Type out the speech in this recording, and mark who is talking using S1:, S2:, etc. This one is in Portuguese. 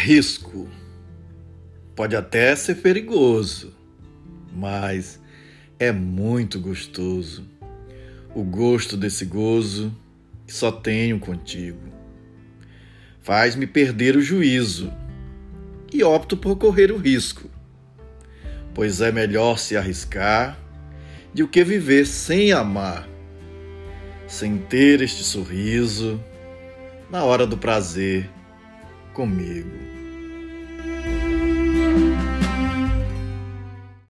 S1: Risco. Pode até ser perigoso, mas é muito gostoso. O gosto desse gozo que só tenho contigo. Faz-me perder o juízo e opto por correr o risco, pois é melhor se arriscar do que viver sem amar, sem ter este sorriso na hora do prazer comigo.